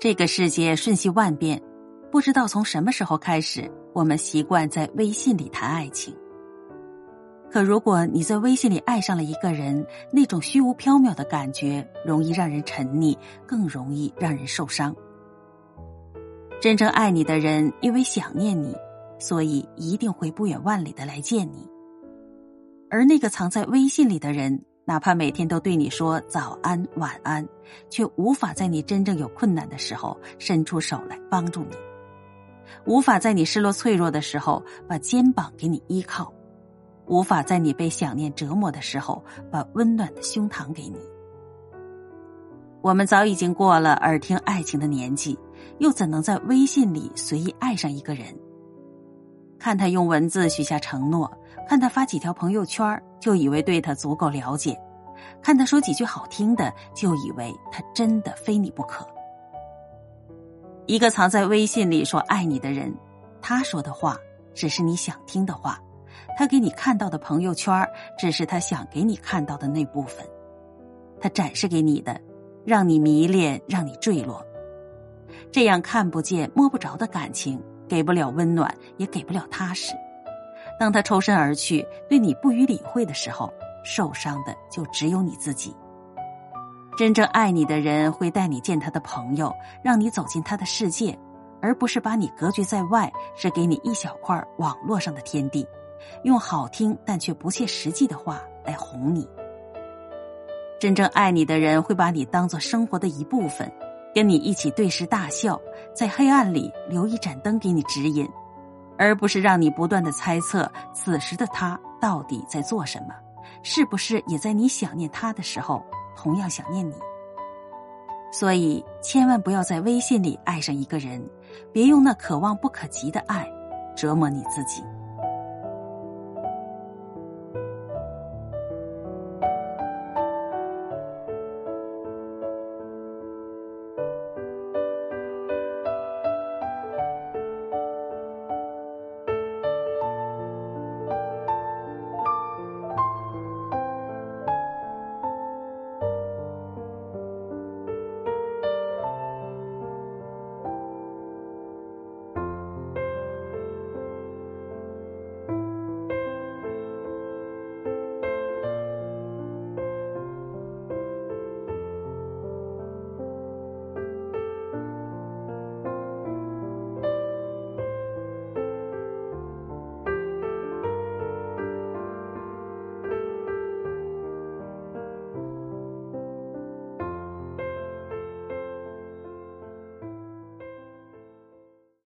这个世界瞬息万变，不知道从什么时候开始，我们习惯在微信里谈爱情。可如果你在微信里爱上了一个人，那种虚无缥缈的感觉，容易让人沉溺，更容易让人受伤。真正爱你的人，因为想念你，所以一定会不远万里的来见你。而那个藏在微信里的人，哪怕每天都对你说早安、晚安，却无法在你真正有困难的时候伸出手来帮助你，无法在你失落脆弱的时候把肩膀给你依靠。无法在你被想念折磨的时候，把温暖的胸膛给你。我们早已经过了耳听爱情的年纪，又怎能在微信里随意爱上一个人？看他用文字许下承诺，看他发几条朋友圈，就以为对他足够了解；看他说几句好听的，就以为他真的非你不可。一个藏在微信里说爱你的人，他说的话只是你想听的话。他给你看到的朋友圈，只是他想给你看到的那部分。他展示给你的，让你迷恋，让你坠落。这样看不见、摸不着的感情，给不了温暖，也给不了踏实。当他抽身而去，对你不予理会的时候，受伤的就只有你自己。真正爱你的人，会带你见他的朋友，让你走进他的世界，而不是把你隔绝在外，只给你一小块网络上的天地。用好听但却不切实际的话来哄你。真正爱你的人会把你当做生活的一部分，跟你一起对视大笑，在黑暗里留一盏灯给你指引，而不是让你不断的猜测此时的他到底在做什么，是不是也在你想念他的时候同样想念你。所以，千万不要在微信里爱上一个人，别用那可望不可及的爱折磨你自己。